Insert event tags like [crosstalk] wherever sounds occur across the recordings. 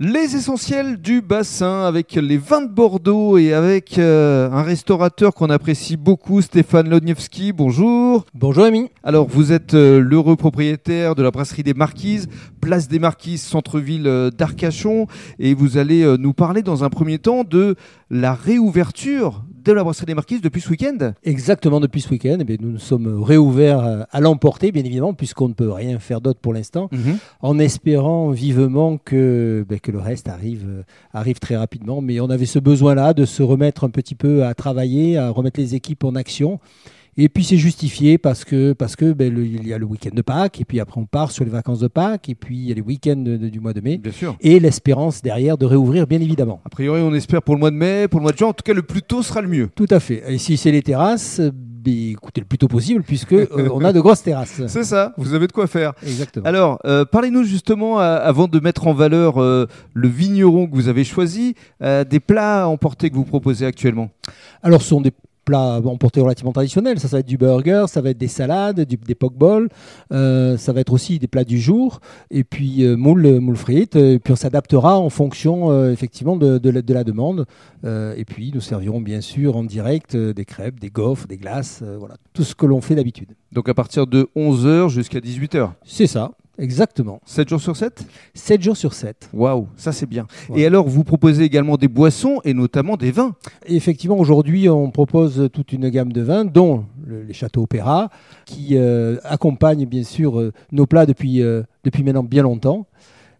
Les essentiels du bassin avec les vins de Bordeaux et avec euh, un restaurateur qu'on apprécie beaucoup, Stéphane Loniewski. Bonjour. Bonjour ami. Alors vous êtes euh, l'heureux propriétaire de la brasserie des Marquises, place des Marquises, centre-ville euh, d'Arcachon, et vous allez nous parler dans un premier temps de la réouverture de la brasserie des Marquises depuis ce week-end. Exactement depuis ce week-end, eh bien, nous nous sommes réouverts euh, à l'emporter, bien évidemment, puisqu'on ne peut rien faire d'autre pour l'instant, en espérant vivement que, ben, que le reste arrive, euh, arrive très rapidement. Mais on avait ce besoin-là de se remettre un petit peu à travailler, à remettre les équipes en action. Et puis c'est justifié parce que, parce que ben, le- il y a le week-end de Pâques, et puis après on part sur les vacances de Pâques, et puis il y a les week-ends de- de- du mois de mai, Bien sûr. et l'espérance derrière de réouvrir, bien évidemment. A priori, on espère pour le mois de mai, pour le mois de juin. En tout cas, le plus tôt sera le mieux. Tout à fait. Et si c'est les terrasses, ben, écoutez le plus tôt possible, puisque euh, on a de grosses terrasses. [laughs] C'est ça, vous avez de quoi faire. Exactement. Alors, euh, parlez-nous justement, euh, avant de mettre en valeur le vigneron que vous avez choisi, des plats à emporter que vous proposez actuellement. Alors, ce sont des plats emportés relativement traditionnels. Ça, ça va être du burger, ça va être des salades, du- des pokeballs, euh, ça va être aussi des plats du jour, et puis euh, moules, moules frites. Et puis on s'adaptera en fonction euh, effectivement de, de la, de la demande. Et puis nous servirons bien sûr en direct des crêpes, des gaufres, des glaces, voilà, tout ce que l'on fait d'habitude. Donc à partir de 11h jusqu'à 18h. C'est ça, exactement. 7 jours sur 7 7 jours sur 7. Waouh, ça c'est bien. Ouais. Et alors, vous proposez également des boissons et notamment des vins? Et effectivement, aujourd'hui, on propose toute une gamme de vins, dont le- les châteaux opéra, qui euh, accompagnent bien sûr euh, nos plats depuis, euh, depuis maintenant bien longtemps,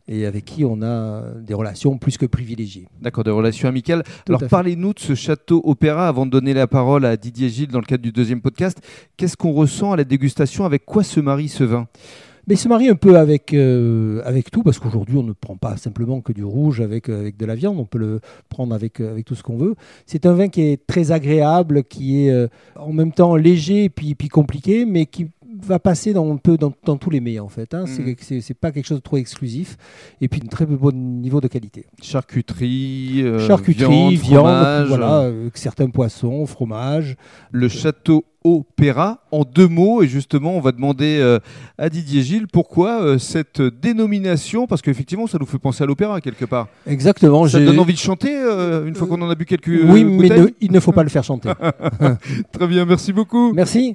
et avec qui on a des relations plus que privilégiées. D'accord, des relations amicales. Tout alors parlez-nous de ce château opéra avant de donner la parole à Didier Gilles dans le cadre du deuxième podcast. Qu'est-ce qu'on ressent à la dégustation? Avec quoi se marie ce vin? Mais se marie un peu avec, euh, avec tout, parce qu'aujourd'hui, on ne prend pas simplement que du rouge avec, euh, avec de la viande, on peut le prendre avec, euh, avec tout ce qu'on veut. C'est un vin qui est très agréable, qui est en même temps léger puis, puis compliqué, mais qui va passer dans, un peu dans, dans tous les mets en fait. Hein. Mhm. C'est pas quelque chose de trop exclusif, et puis un très bon niveau de qualité. Charcuterie, euh, Charcuterie, viande, viande, fromage, voilà, euh, certains poissons, fromage. le château opéra en deux mots et justement on va demander euh, à Didier Gilles pourquoi euh, cette dénomination parce qu'effectivement ça nous fait penser à l'opéra quelque part Exactement. ça donne envie de chanter euh, une fois qu'on en a bu quelques Oui, euh, mais ne- il ne faut pas le faire chanter. [laughs] très bien merci beaucoup Merci.